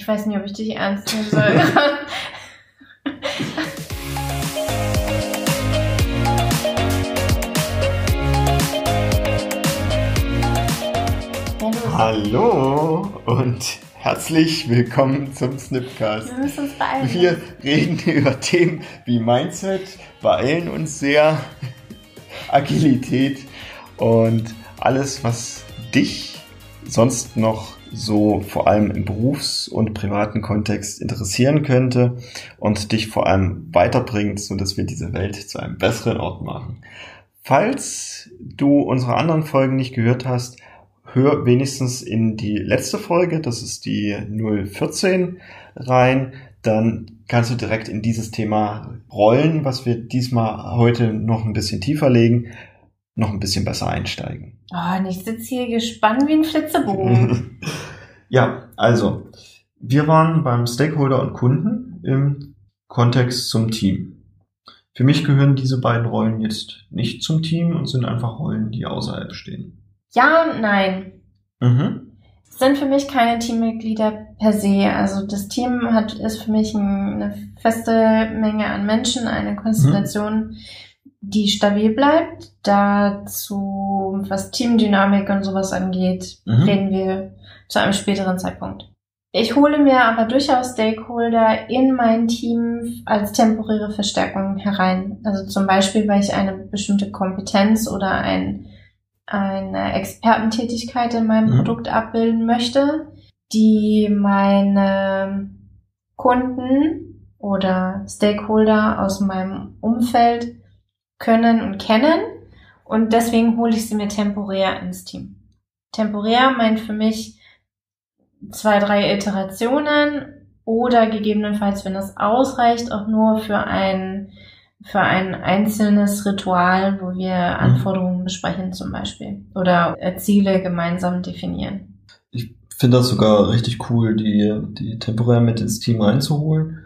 Ich weiß nicht, ob ich dich ernst nehmen soll. Hallo und herzlich willkommen zum Snipcast. Wir müssen uns beeilen. Wir reden über Themen wie Mindset, beeilen uns sehr, Agilität und alles, was dich sonst noch so vor allem im Berufs- und privaten Kontext interessieren könnte und dich vor allem weiterbringt, so dass wir diese Welt zu einem besseren Ort machen. Falls du unsere anderen Folgen nicht gehört hast, hör wenigstens in die letzte Folge, das ist die 014 rein, dann kannst du direkt in dieses Thema rollen, was wir diesmal heute noch ein bisschen tiefer legen, noch ein bisschen besser einsteigen. Oh, und ich sitze hier gespannt wie ein Flitzebogen. ja, also, wir waren beim Stakeholder und Kunden im Kontext zum Team. Für mich gehören diese beiden Rollen jetzt nicht zum Team und sind einfach Rollen, die außerhalb stehen. ja und nein. Mhm. sind für mich keine Teammitglieder per se. Also das Team hat ist für mich ein, eine feste Menge an Menschen, eine Konstellation, die stabil bleibt. Dazu, was Teamdynamik und sowas angeht, Mhm. reden wir zu einem späteren Zeitpunkt. Ich hole mir aber durchaus Stakeholder in mein Team als temporäre Verstärkung herein. Also zum Beispiel, weil ich eine bestimmte Kompetenz oder ein, eine Expertentätigkeit in meinem Mhm. Produkt abbilden möchte, die meine Kunden oder Stakeholder aus meinem Umfeld können und kennen. Und deswegen hole ich sie mir temporär ins Team. Temporär meint für mich zwei, drei Iterationen oder gegebenenfalls, wenn das ausreicht, auch nur für ein, für ein einzelnes Ritual, wo wir Anforderungen besprechen zum Beispiel oder äh, Ziele gemeinsam definieren. Ich finde das sogar richtig cool, die, die temporär mit ins Team reinzuholen,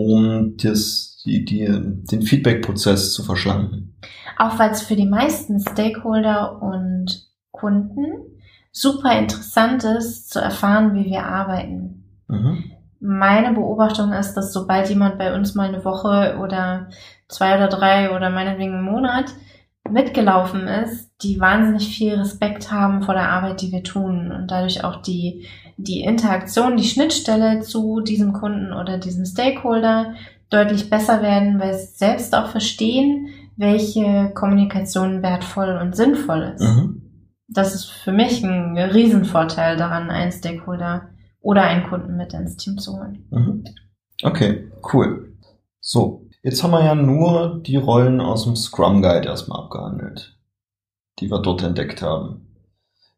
um das, die, die, den Feedback-Prozess zu verschlanken. Auch weil es für die meisten Stakeholder und Kunden super interessant ist, zu erfahren, wie wir arbeiten. Mhm. Meine Beobachtung ist, dass sobald jemand bei uns mal eine Woche oder zwei oder drei oder meinetwegen einen Monat mitgelaufen ist, die wahnsinnig viel Respekt haben vor der Arbeit, die wir tun und dadurch auch die, die Interaktion, die Schnittstelle zu diesem Kunden oder diesem Stakeholder deutlich besser werden, weil sie selbst auch verstehen, welche Kommunikation wertvoll und sinnvoll ist. Mhm. Das ist für mich ein Riesenvorteil daran, einen Stakeholder oder einen Kunden mit ins Team zu holen. Mhm. Okay, cool. So, jetzt haben wir ja nur die Rollen aus dem Scrum Guide erstmal abgehandelt, die wir dort entdeckt haben.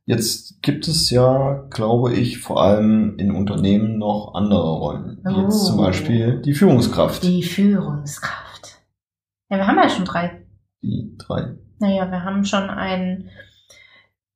Jetzt gibt es ja, glaube ich, vor allem in Unternehmen noch andere Rollen. Wie Jetzt Oh. zum Beispiel die Führungskraft. Die Führungskraft. Ja, wir haben ja schon drei. Die drei. Naja, wir haben schon einen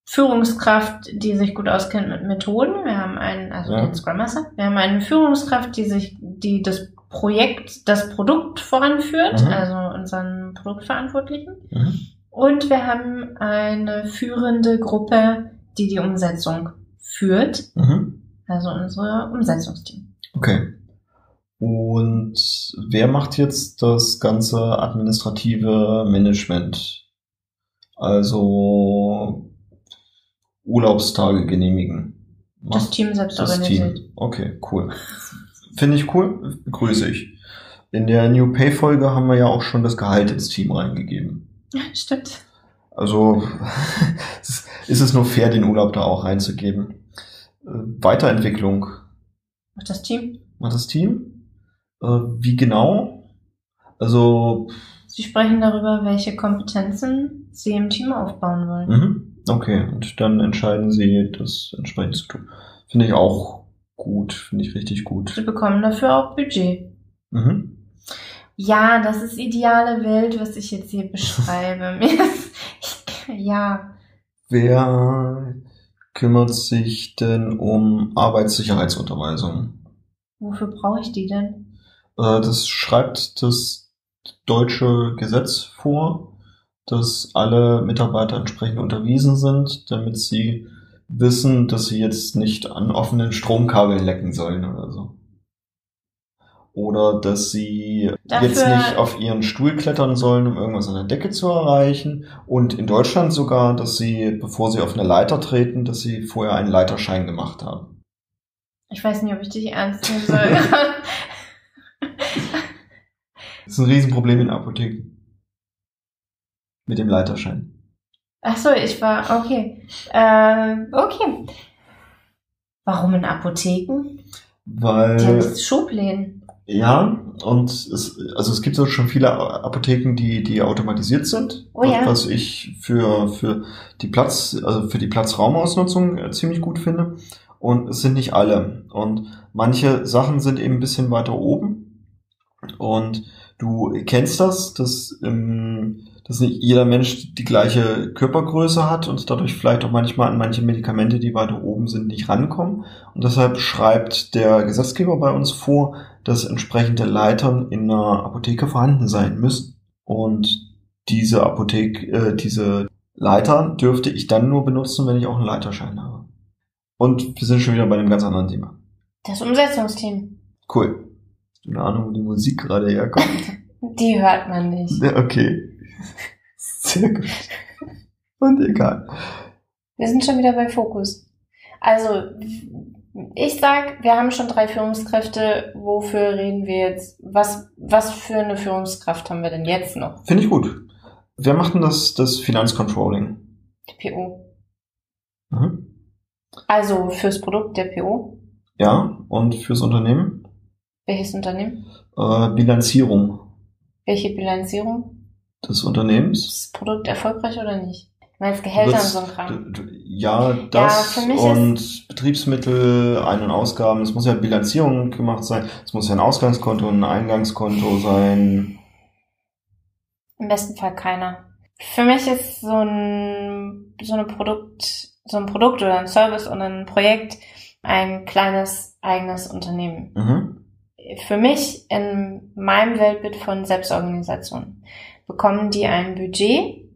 Führungskraft, die sich gut auskennt mit Methoden. Wir haben einen, also Ja. den Scrum Master. Wir haben eine Führungskraft, die sich, die das Projekt, das Produkt voranführt, Mhm. also unseren Produktverantwortlichen. Mhm. Und wir haben eine führende Gruppe, die die Umsetzung führt, Mhm. also unser Umsetzungsteam. Okay. Und wer macht jetzt das ganze administrative Management? Also Urlaubstage genehmigen. Das Macht Team selbst das organisiert. Team. Okay, cool. Finde ich cool, begrüße ich. In der New Pay Folge haben wir ja auch schon das Gehalt ins Team reingegeben. Stimmt. Also ist es nur fair, den Urlaub da auch reinzugeben. Äh, Weiterentwicklung Macht das Team. macht das Team. Äh, Wie genau? Also, Sie sprechen darüber, welche Kompetenzen Sie im Team aufbauen wollen. mhm, okay, und dann entscheiden sie, das entsprechend zu tun. Finde ich auch gut, finde ich richtig Sie gut. bekommen dafür auch Budget. Mhm. Ja, das ist ideale Welt, was ich jetzt hier beschreibe. Mir ist, ja, Wer kümmert sich denn um Arbeitssicherheitsunterweisung? wofür brauche ich die denn? Äh, Das schreibt das deutsche Gesetz vor, dass alle Mitarbeiter entsprechend unterwiesen sind, damit sie wissen, dass sie jetzt nicht an offenen Stromkabeln lecken sollen oder so. Oder dass sie Dafür- jetzt nicht auf ihren Stuhl klettern sollen, um irgendwas an der Decke zu erreichen. Und in Deutschland sogar, dass sie, bevor sie auf eine Leiter treten, dass sie vorher einen Leiterschein gemacht haben. Ich weiß nicht, ob ich dich ernst nehmen soll. Das ist ein Riesenproblem in Apotheken. Mit dem Leiterschein. Ach so, ich war, okay. Äh, okay. Warum in Apotheken? Die haben Weil, Schubläden. Ja, und es, also es gibt so schon viele Apotheken, die, die automatisiert sind. Oh ja. Was ich für, für die Platz, also für die Platzraumausnutzung äh, ziemlich gut finde. Und es sind nicht alle. Und manche Sachen sind eben ein bisschen weiter oben. Und du kennst das, dass, ähm, dass nicht jeder Mensch die gleiche Körpergröße hat und dadurch vielleicht auch manchmal an manche Medikamente, die weiter oben sind, nicht rankommen. Und deshalb schreibt der Gesetzgeber bei uns vor, dass entsprechende Leitern in einer Apotheke vorhanden sein müssen. Und diese Apotheke, äh, diese Leiter dürfte ich dann nur benutzen, wenn ich auch einen Leiterschein habe. Und wir sind schon wieder bei einem ganz anderen Thema. Das Umsetzungsteam. Cool. Hast du eine Ahnung, wo die Musik gerade herkommt? Die hört man nicht. Ja, okay. Sehr gut. Und egal. Wir sind schon wieder bei Fokus. Also, ich sag, wir haben schon drei Führungskräfte. Wofür reden wir jetzt? Was, was für eine Führungskraft haben wir denn jetzt noch? Finde ich gut. Wer macht denn das, das Finanzcontrolling? Die PO. Mhm. Also fürs Produkt der PO. Ja, und fürs Unternehmen? Welches Unternehmen? Äh, Bilanzierung Welche Bilanzierung? Des Unternehmens. Ist das Produkt erfolgreich oder nicht? Du meinst Gehälter und so ein Ja, das mich und Betriebsmittel, Ein- und Ausgaben. Es muss ja Bilanzierung gemacht sein. Es muss ja ein Ausgangskonto und ein Eingangskonto sein. Im besten Fall keiner. Für mich ist so ein, so eine Produkt, so ein Produkt oder ein Service oder ein Projekt ein kleines eigenes Unternehmen. Mhm. Für mich in meinem Weltbild von Selbstorganisation bekommen die ein Budget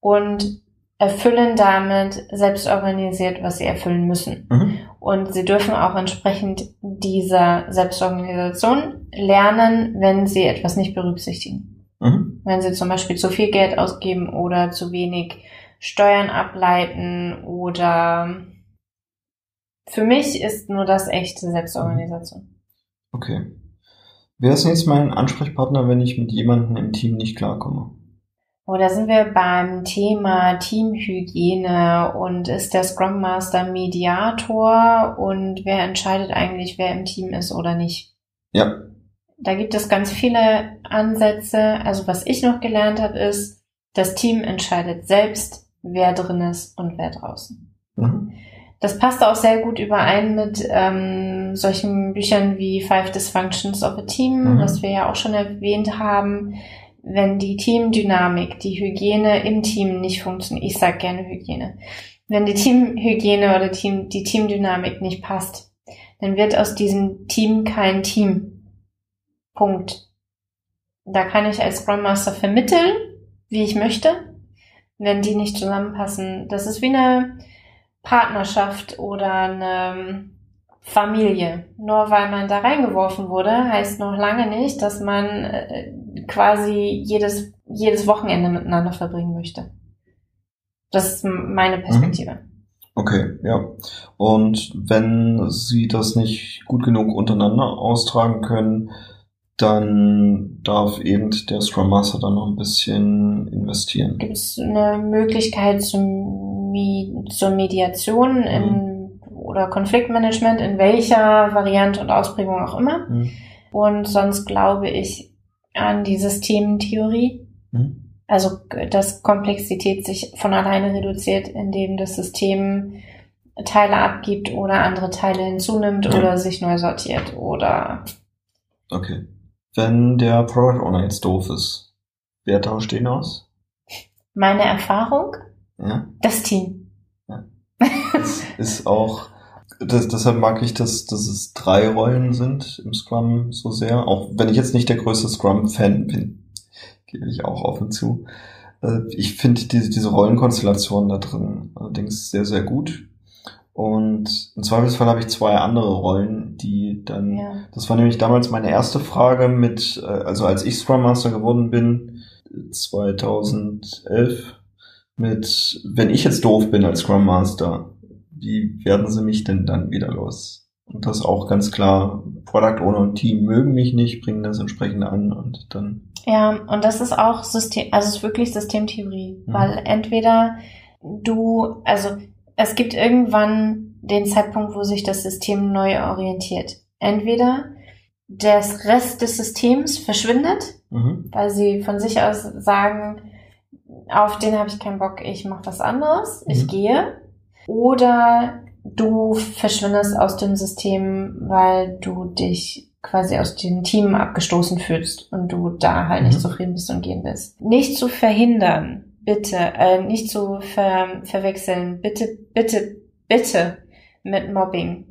und erfüllen damit selbstorganisiert, was sie erfüllen müssen. Mhm. Und sie dürfen auch entsprechend dieser Selbstorganisation lernen, wenn sie etwas nicht berücksichtigen. Mhm. Wenn sie zum Beispiel zu viel Geld ausgeben oder zu wenig Steuern ableiten oder für mich ist nur das echte Selbstorganisation. Okay. Wer ist jetzt mein Ansprechpartner, wenn ich mit jemandem im Team nicht klarkomme? Oder sind wir beim Thema Teamhygiene und ist der Scrum Master Mediator und wer entscheidet eigentlich, wer im Team ist oder nicht? Ja. Da gibt es ganz viele Ansätze. Also was ich noch gelernt habe, ist, das Team entscheidet selbst, wer drin ist und wer draußen. Mhm. Das passt auch sehr gut überein mit ähm, solchen Büchern wie Five Dysfunctions of a Team, Mhm. was wir ja auch schon erwähnt haben. Wenn die Teamdynamik, die Hygiene im Team nicht funktioniert, ich sage gerne Hygiene, wenn die Teamhygiene oder Team, die Teamdynamik nicht passt, dann wird aus diesem Team kein Team. Punkt. Da kann ich als Scrum Master vermitteln, wie ich möchte. Wenn die nicht zusammenpassen, das ist wie eine Partnerschaft oder eine Familie. Nur weil man da reingeworfen wurde, heißt noch lange nicht, dass man äh, quasi jedes, jedes Wochenende miteinander verbringen möchte. Das ist meine Perspektive. Okay, ja. Und wenn Sie das nicht gut genug untereinander austragen können, dann darf eben der Scrum Master dann noch ein bisschen investieren. Gibt es eine Möglichkeit zum, zur Mediation in, oder Konfliktmanagement in welcher Variante und Ausprägung auch immer? Mhm. Und sonst glaube ich an die Systemtheorie. Mhm. Also, dass Komplexität sich von alleine reduziert, indem das System Teile abgibt oder andere Teile hinzunimmt oder sich neu sortiert oder Okay. Wenn der Product Owner jetzt doof ist, wer tauscht den aus? meine Erfahrung, Ja. das Team. Das ist auch, das, deshalb mag ich, dass, dass es drei Rollen sind im Scrum so sehr, auch wenn ich jetzt nicht der größte Scrum-Fan bin, gebe ich auch offen zu. Äh, Ich finde diese, diese Rollenkonstellation da drin allerdings sehr, sehr gut. Und im Zweifelsfall habe ich zwei andere Rollen, die dann, Ja. das war nämlich damals meine erste Frage mit, äh, also als ich Scrum Master geworden bin, 2011, mit, wenn ich jetzt doof bin als Scrum Master, wie werden sie mich denn dann wieder los? Und das auch ganz klar, Product Owner und Team mögen mich nicht, bringen das entsprechend an und dann, Ja, und das ist auch System, also es ist wirklich Systemtheorie, Mhm. weil entweder du, also es gibt irgendwann den Zeitpunkt, wo sich das System neu orientiert. Entweder das Rest des Systems verschwindet, mhm. weil sie von sich aus sagen, auf den habe ich keinen Bock, ich mache was anderes, ich Mhm. gehe. Oder du verschwindest aus dem System, weil du dich quasi aus dem Team abgestoßen fühlst und du da halt nicht Mhm. zufrieden bist und gehen willst. Nicht zu verhindern, bitte, äh, nicht zu ver verwechseln, bitte, bitte, bitte mit Mobbing.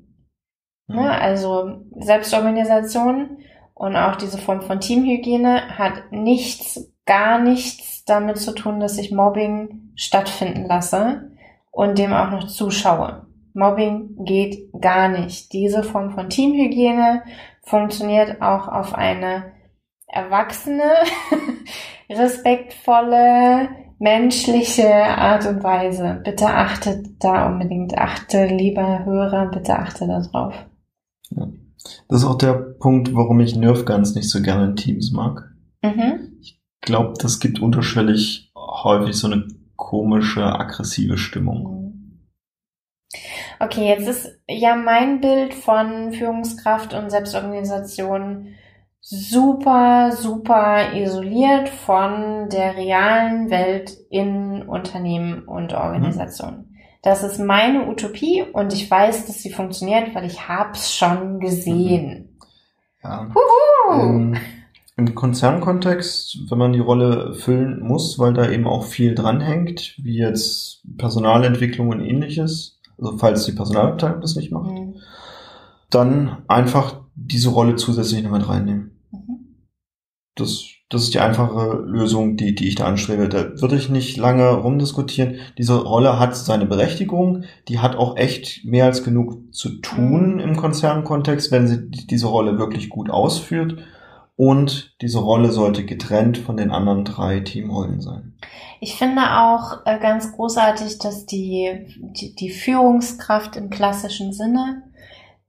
Ne? Also Selbstorganisation und auch diese Form von Teamhygiene hat nichts, gar nichts damit zu tun, dass ich Mobbing stattfinden lasse und dem auch noch zuschaue. Mobbing geht gar nicht. Diese Form von Teamhygiene funktioniert auch auf eine erwachsene, respektvolle, menschliche Art und Weise. Bitte achtet da unbedingt, achte, lieber Hörer, bitte achte darauf. Das ist auch der Punkt, warum ich Nerf Guns nicht so gerne in Teams mag. Mhm. Ich glaube, das gibt unterschwellig häufig so eine komische, aggressive Stimmung. Okay, jetzt ist ja mein Bild von Führungskraft und Selbstorganisation super, super isoliert von der realen Welt in Unternehmen und Organisationen. Das ist meine Utopie und ich weiß, dass sie funktioniert, weil ich hab's schon gesehen. Ja. Huhu! Ähm, Im Konzernkontext, wenn man die Rolle füllen muss, weil da eben auch viel dranhängt, wie jetzt Personalentwicklung und ähnliches, also falls die Personalabteilung das nicht macht, Mhm. dann einfach diese Rolle zusätzlich noch mit reinnehmen. Mhm. Das, das ist die einfache Lösung, die, die ich da anstrebe. Da würde ich nicht lange rumdiskutieren. Diese Rolle hat seine Berechtigung. Die hat auch echt mehr als genug zu tun Mhm. im Konzernkontext, wenn sie die- diese Rolle wirklich gut ausführt. Und diese Rolle sollte getrennt von den anderen drei Teamrollen sein. Ich finde auch äh, ganz großartig, dass die, die, die Führungskraft im klassischen Sinne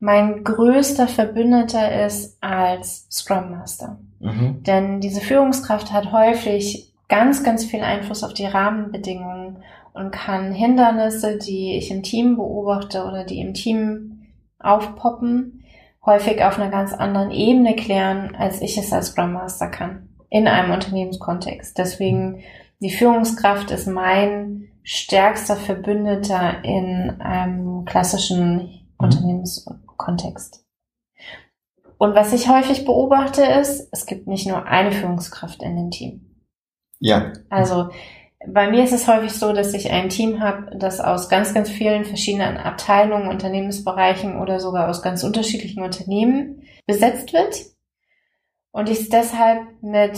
mein größter Verbündeter ist als Scrum Master. Mhm. Denn diese Führungskraft hat häufig ganz, ganz viel Einfluss auf die Rahmenbedingungen und kann Hindernisse, die ich im Team beobachte oder die im Team aufpoppen, häufig auf einer ganz anderen Ebene klären, als ich es als Scrum Master kann. In einem Unternehmenskontext. Deswegen, die Führungskraft ist mein stärkster Verbündeter in einem klassischen Unternehmenskontext. Und was ich häufig beobachte ist, es gibt nicht nur eine Führungskraft in dem Team. Ja. Also bei mir ist es häufig so, dass ich ein Team habe, das aus ganz, ganz vielen verschiedenen Abteilungen, Unternehmensbereichen oder sogar aus ganz unterschiedlichen Unternehmen besetzt wird. Und ich es deshalb mit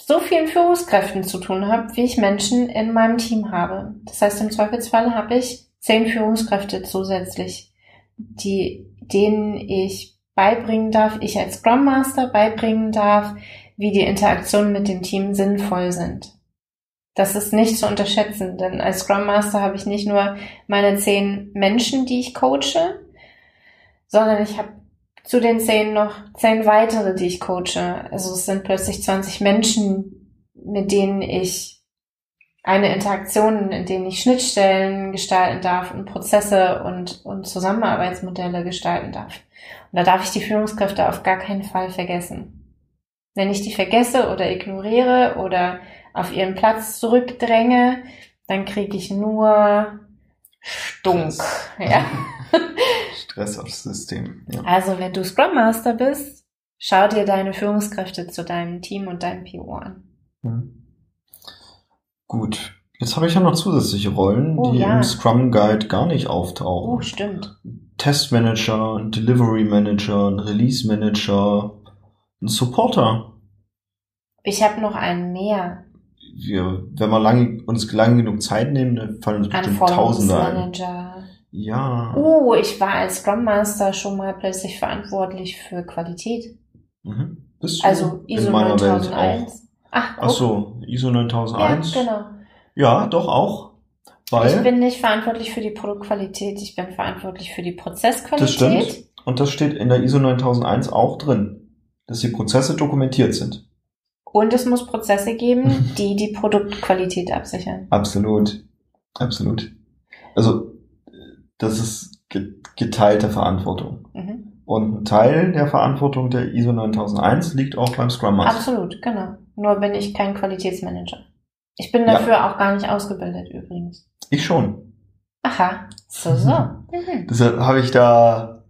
so vielen Führungskräften zu tun habe, wie ich Menschen in meinem Team habe. Das heißt, im Zweifelsfall habe ich zehn Führungskräfte zusätzlich, die, denen ich beibringen darf, ich als Scrum Master beibringen darf, wie die Interaktionen mit dem Team sinnvoll sind. Das ist nicht zu unterschätzen, denn als Scrum Master habe ich nicht nur meine zehn Menschen, die ich coache, sondern ich habe zu den zehn noch zehn weitere, die ich coache. Also es sind plötzlich 20 Menschen, mit denen ich eine Interaktion, in denen ich Schnittstellen gestalten darf und Prozesse und, und Zusammenarbeitsmodelle gestalten darf. Und da darf ich die Führungskräfte auf gar keinen Fall vergessen. Wenn ich die vergesse oder ignoriere oder auf ihren Platz zurückdränge, dann kriege ich nur Stunk. Ja. Stress aufs System. Ja. Also wenn du Scrum Master bist, schau dir deine Führungskräfte zu deinem Team und deinem PO an. Mhm. Gut. Jetzt habe ich ja noch zusätzliche Rollen, Oh, die ja. im Scrum Guide gar nicht Oh, auftauchen. stimmt. Testmanager, ein Delivery Manager, ein Release Manager, ein Supporter. Ich habe noch einen mehr. wir, wenn wir lang, uns lang genug Zeit nehmen, dann fallen uns bestimmt Tausende ein. Ja. Oh, ich war als Scrum Master schon mal plötzlich verantwortlich für Qualität. Mhm. Bist du Also ISO in meiner Welt auch. 9001. Ach, Ach so, ISO Ja, 9001. genau. Ja, doch auch. Ich Weil, bin nicht verantwortlich für die Produktqualität, ich bin verantwortlich für die Prozessqualität. das stimmt. Und das steht in der ISO 9001 auch drin, dass die Prozesse dokumentiert sind. Und es muss Prozesse geben, die die Produktqualität absichern. Absolut. Absolut. Also, das ist ge- geteilte Verantwortung. Mhm. Und ein Teil der Verantwortung der ISO 9001 liegt auch beim Scrum Master. Absolut, genau. Nur bin ich kein Qualitätsmanager. Ich bin Ja. dafür auch gar nicht ausgebildet übrigens. Ich schon. Aha, so, so. Mhm. Deshalb habe ich da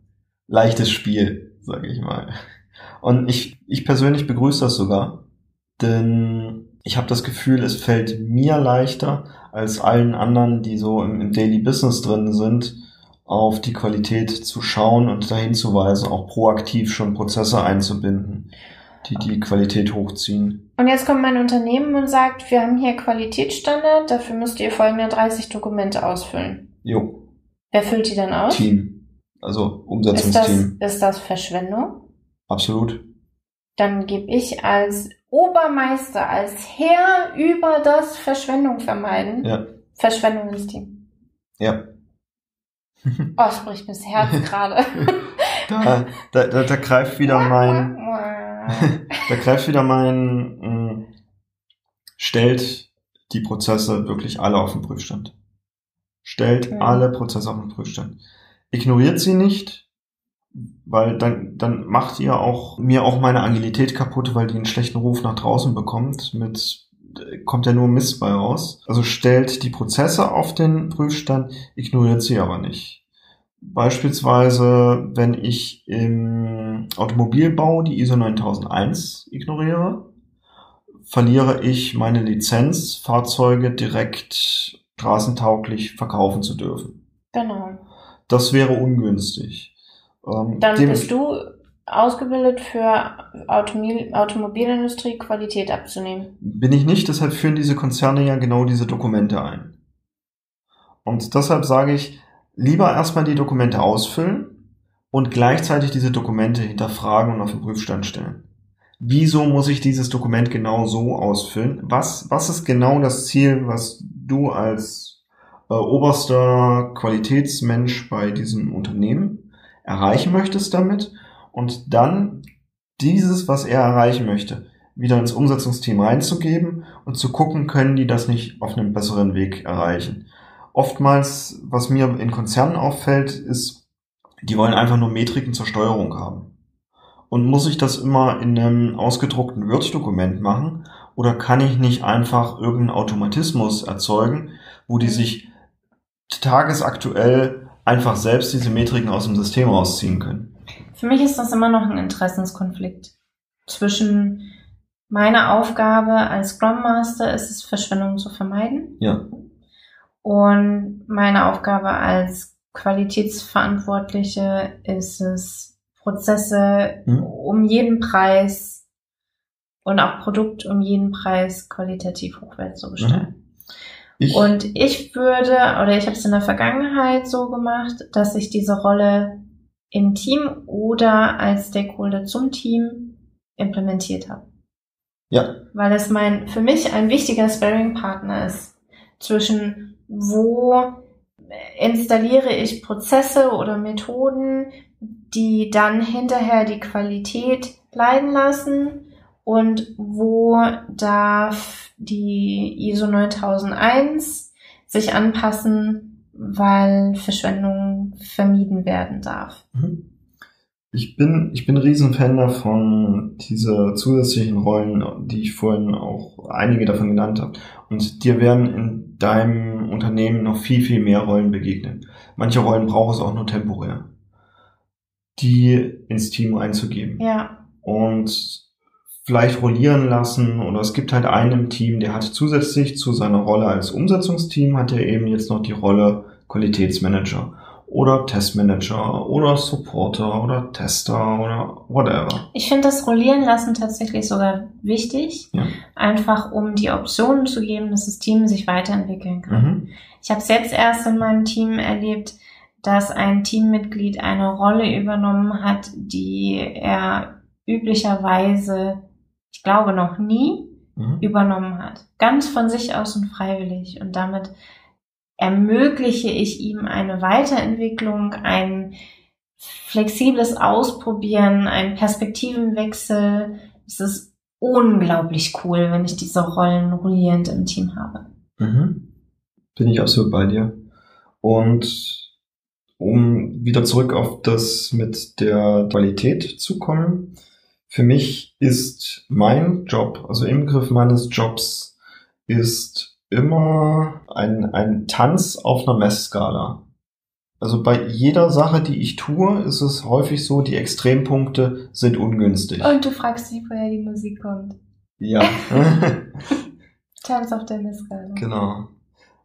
leichtes Spiel, sage ich mal. Und ich, ich persönlich begrüße das sogar, denn ich habe das Gefühl, es fällt mir leichter als allen anderen, die so im, im Daily Business drin sind, auf die Qualität zu schauen und dahin zu weisen, auch proaktiv schon Prozesse einzubinden, die die Qualität hochziehen. Und jetzt kommt mein Unternehmen und sagt, wir haben hier Qualitätsstandard, dafür müsst ihr folgende 30 Dokumente ausfüllen. Jo, Wer füllt die dann aus? Team, also Ist das, Umsetzungsteam, ist das Verschwendung? absolut. Dann gebe ich als Obermeister, als Herr über das Verschwendung vermeiden, Ja, Verschwendung ins Team. ja. Oh, es bricht mir das Herz gerade. Da, da, da, da greift wieder mein, da greift wieder mein, mh, stellt die Prozesse wirklich alle auf den Prüfstand. Stellt Mhm. alle Prozesse auf den Prüfstand. Ignoriert sie nicht, weil dann, dann macht ihr auch, mir auch meine Agilität kaputt, weil die einen schlechten Ruf nach draußen bekommt mit, kommt ja nur Mist bei raus. Also stellt die Prozesse auf den Prüfstand, ignoriert sie aber nicht. Beispielsweise, wenn ich im Automobilbau die ISO 9001 ignoriere, verliere ich meine Lizenz, Fahrzeuge direkt straßentauglich verkaufen zu dürfen. Genau. Das wäre ungünstig. Ähm, Dann bist du ausgebildet für Automobil Automobilindustrie Qualität abzunehmen. Bin ich nicht, deshalb führen diese Konzerne ja genau diese Dokumente ein. Und deshalb sage ich, lieber erstmal die Dokumente ausfüllen und gleichzeitig diese Dokumente hinterfragen und auf den Prüfstand stellen. Wieso muss ich dieses Dokument genau so ausfüllen? Was, was ist genau das Ziel, was du als äh, oberster Qualitätsmensch bei diesem Unternehmen erreichen möchtest damit? Und dann dieses, was er erreichen möchte, wieder ins Umsetzungsteam reinzugeben und zu gucken, können die das nicht auf einem besseren Weg erreichen. Oftmals, was mir in Konzernen auffällt, ist, die wollen einfach nur Metriken zur Steuerung haben. Und muss ich das immer in einem ausgedruckten Word-Dokument machen? Oder kann ich nicht einfach irgendeinen Automatismus erzeugen, wo die sich tagesaktuell einfach selbst diese Metriken aus dem System rausziehen können? Für mich ist das immer noch ein Interessenskonflikt zwischen meiner Aufgabe als Scrum Master ist es, Verschwendung zu vermeiden. Ja. Und meine Aufgabe als Qualitätsverantwortliche ist es, Prozesse Mhm. um jeden Preis und auch Produkt um jeden Preis qualitativ hochwertig zu gestalten. Ich, Und ich würde, oder ich habe es in der Vergangenheit so gemacht, dass ich diese Rolle im Team oder als Stakeholder zum Team implementiert habe. ja, Weil es mein, für mich ein wichtiger Sparring-Partner ist zwischen wo installiere ich Prozesse oder Methoden, die dann hinterher die Qualität leiden lassen und wo darf die ISO 9001 sich anpassen, weil Verschwendung vermieden werden darf. Mhm. Ich bin, ich bin Riesenfan davon, diese zusätzlichen Rollen, die ich vorhin auch einige davon genannt habe. Und dir werden in deinem Unternehmen noch viel, viel mehr Rollen begegnen. Manche Rollen braucht es auch nur temporär, die ins Team einzugeben. Ja, Und vielleicht rollieren lassen oder es gibt halt einen im Team, der hat zusätzlich zu seiner Rolle als Umsetzungsteam hat er eben jetzt noch die Rolle Qualitätsmanager oder Testmanager oder Supporter oder Tester oder whatever. ich finde das Rollieren lassen tatsächlich sogar wichtig, Ja. einfach um die Optionen zu geben, dass das Team sich weiterentwickeln kann. Mhm. Ich habe es jetzt erst in meinem Team erlebt, dass ein Teammitglied eine Rolle übernommen hat, die er üblicherweise, ich glaube, noch nie Mhm. übernommen hat. Ganz von sich aus und freiwillig. Und damit ermögliche ich ihm eine Weiterentwicklung, ein flexibles Ausprobieren, einen Perspektivenwechsel. Es ist unglaublich cool, wenn ich diese Rollen rollierend im Team habe. Mhm. Bin ich absolut bei dir. Und um wieder zurück auf das mit der Qualität zu kommen, für mich ist mein Job, also im Begriff meines Jobs, ist immer ein, ein Tanz auf einer Messskala. Also bei jeder Sache, die ich tue, ist es häufig so, die Extrempunkte sind ungünstig. Und du fragst dich, woher die Musik kommt. Ja. Tanz auf der Missgala. Genau.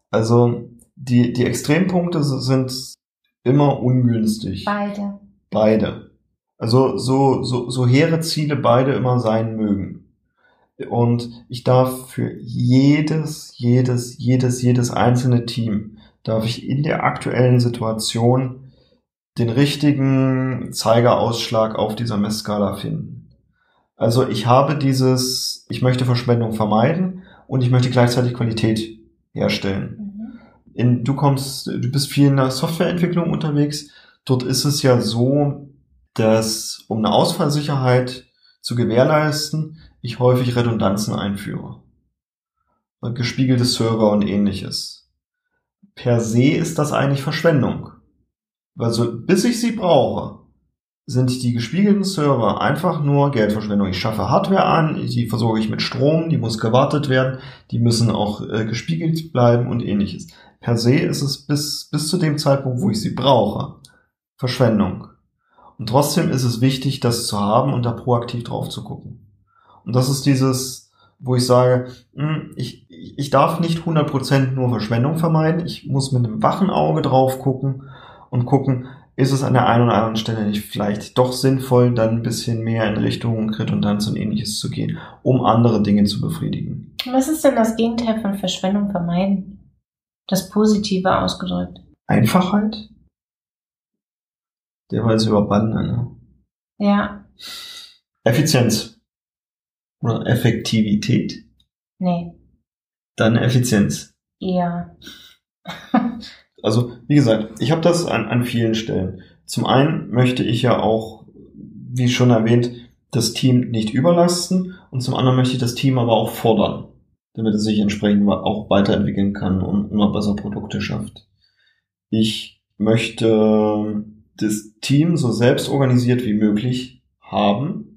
Also die, die Extrempunkte sind immer ungünstig. Beide. Beide. Also so, so, so hehre Ziele beide immer sein mögen. Und ich darf für jedes, jedes, jedes, jedes einzelne Team, darf ich in der aktuellen Situation den richtigen Zeigerausschlag auf dieser Messskala finden. Also ich habe dieses, ich möchte Verschwendung vermeiden und ich möchte gleichzeitig Qualität herstellen. Mhm. In, du kommst, du bist viel in der Softwareentwicklung unterwegs. Dort ist es ja so, dass um eine Ausfallsicherheit zu gewährleisten, ich häufig Redundanzen einführe. Gespiegelte Server und ähnliches. Per se ist das eigentlich Verschwendung. Weil so, bis ich sie brauche, sind die gespiegelten Server einfach nur Geldverschwendung. Ich schaffe Hardware an, die versorge ich mit Strom, die muss gewartet werden, die müssen auch äh, gespiegelt bleiben und ähnliches. Per se ist es bis, bis zu dem Zeitpunkt, wo ich sie brauche, Verschwendung. Und trotzdem ist es wichtig, das zu haben und da proaktiv drauf zu gucken. Und das ist dieses, wo ich sage, hm, ich, ich darf nicht 100% nur Verschwendung vermeiden, ich muss mit einem wachen Auge drauf gucken und gucken, ist es an der einen oder anderen Stelle nicht vielleicht doch sinnvoll, dann ein bisschen mehr in Richtung Redundanz und ähnliches zu gehen, um andere Dinge zu befriedigen. Was ist denn das Gegenteil von Verschwendung vermeiden? Das Positive ausgedrückt. Einfachheit? Der war jetzt überbannen, ne? Ja, Effizienz. Oder Effektivität. nee, Dann Effizienz. eher. Also, wie gesagt, ich habe das an, an vielen Stellen. Zum einen möchte ich ja auch, wie schon erwähnt, das Team nicht überlasten und zum anderen möchte ich das Team aber auch fordern, damit es sich entsprechend auch weiterentwickeln kann und immer besser Produkte schafft. Ich möchte das Team so selbst organisiert wie möglich haben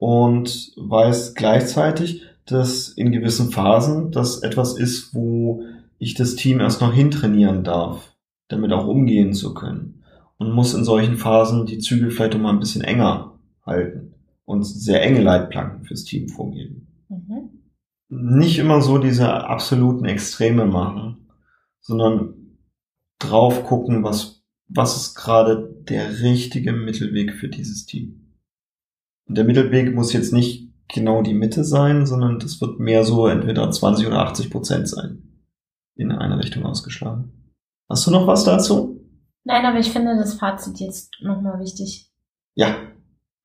und weiß gleichzeitig, dass in gewissen Phasen das etwas ist, wo ich das Team erst noch hintrainieren darf, damit auch umgehen zu können. Und muss in solchen Phasen die Zügel vielleicht auch mal ein bisschen enger halten und sehr enge Leitplanken fürs Team vorgeben. Mhm. Nicht immer so diese absoluten Extreme machen, sondern drauf gucken, was, was ist gerade der richtige Mittelweg für dieses Team. Und der Mittelweg muss jetzt nicht genau die Mitte sein, sondern das wird mehr so entweder 20 oder 80 Prozent sein. In eine Richtung ausgeschlagen. Hast du noch was dazu? Nein, aber ich finde das Fazit jetzt nochmal wichtig. Ja,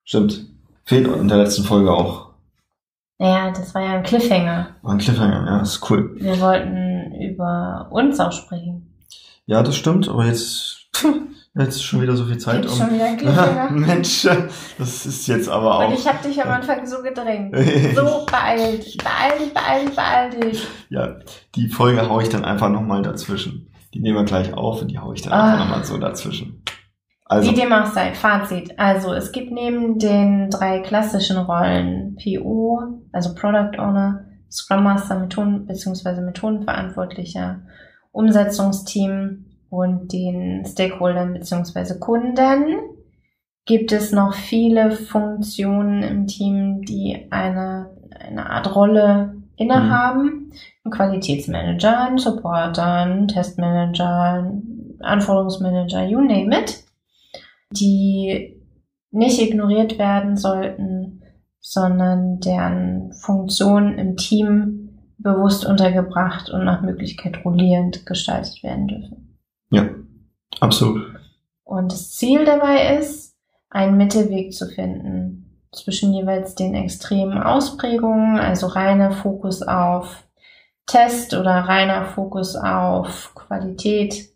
stimmt. Fehlt in der letzten Folge auch. Naja, das war ja ein Cliffhanger. War ein Cliffhanger, ja, ist cool. Wir wollten über uns auch sprechen. Ja, das stimmt, aber jetzt, jetzt ist schon wieder so viel Zeit. Gibt's schon wieder Cliffhanger? Mensch, das ist jetzt aber auch. Und ich habe dich am Anfang so gedrängt. So beeil dich, beeil dich, beeil dich, beeil dich. Ja, die Folge hau ich dann einfach nochmal dazwischen. Die nehmen wir gleich auf und die hau ich dann Ah. einfach nochmal so dazwischen. Also, Wie dem auch sei, Fazit. Also es gibt neben den drei klassischen Rollen PO, also Product Owner, Scrum Master, Methoden bzw. Methodenverantwortlicher, Umsetzungsteam und den Stakeholdern bzw. Kunden gibt es noch viele Funktionen im Team, die eine, eine Art Rolle innehaben. Ein Qualitätsmanager, ein Supporter, Testmanager, Anforderungsmanager, you name it die nicht ignoriert werden sollten, sondern deren Funktion im Team bewusst untergebracht und nach Möglichkeit rollierend gestaltet werden dürfen. Ja, absolut. Und das Ziel dabei ist, einen Mittelweg zu finden zwischen jeweils den extremen Ausprägungen, also reiner Fokus auf Test oder reiner Fokus auf Qualität,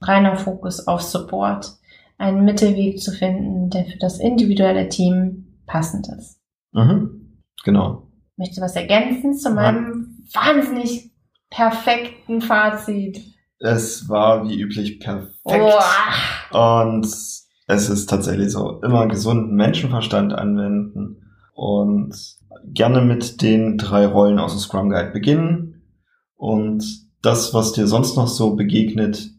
reiner Fokus auf Support, einen Mittelweg zu finden, der für das individuelle Team passend ist. Mhm. Genau. Möchtest du was ergänzen zu meinem wahnsinnig perfekten Fazit? Es war wie üblich perfekt. Boah. Und es ist tatsächlich so, immer gesunden Menschenverstand anwenden und gerne mit den drei Rollen aus dem Scrum Guide beginnen und das, was dir sonst noch so begegnet,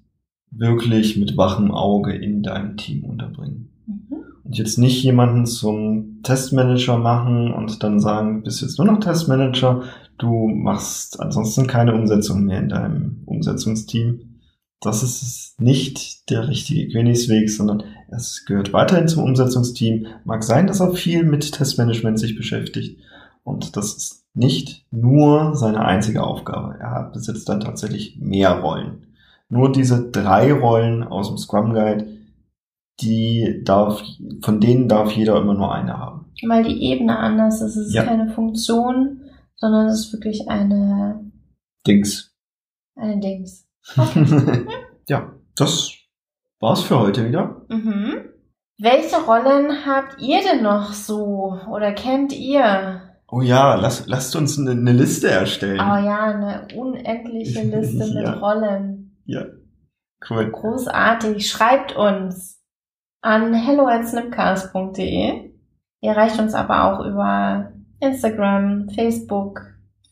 wirklich mit wachem Auge in deinem Team unterbringen. Mhm. Und jetzt nicht jemanden zum Testmanager machen und dann sagen, du bist jetzt nur noch Testmanager, du machst ansonsten keine Umsetzung mehr in deinem Umsetzungsteam. Das ist nicht der richtige Königsweg, sondern es gehört weiterhin zum Umsetzungsteam. Mag sein, dass er viel mit Testmanagement sich beschäftigt. Und das ist nicht nur seine einzige Aufgabe. Er besitzt dann tatsächlich mehr Rollen. Nur diese drei Rollen aus dem Scrum Guide, die darf, von denen darf jeder immer nur eine haben. Weil die Ebene anders ist. Es ist Ja. keine Funktion, sondern es ist wirklich eine, Dings. eine Dings. ja, das war's für heute wieder. Mhm. Welche Rollen habt ihr denn noch so oder kennt ihr? Oh ja, lass, lasst uns eine, eine Liste erstellen. Oh ja, eine unendliche Liste mit Ja. Rollen. Ja, cool. Großartig. Schreibt uns an hello@snipcast.de. Ihr erreicht uns aber auch über Instagram, Facebook,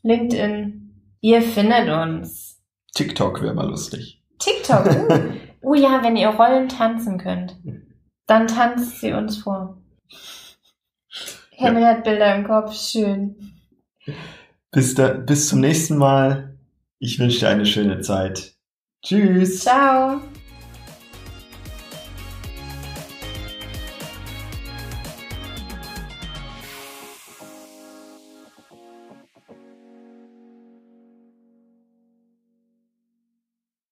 LinkedIn. Ihr findet uns. TikTok wäre mal lustig. TikTok. Uh. Oh ja, wenn ihr Rollen tanzen könnt, dann tanzt sie uns vor. Henry hat Bilder im Kopf. Schön. Bis, da, bis zum nächsten Mal. Ich wünsche dir eine schöne Zeit. Tschüss. Ciao.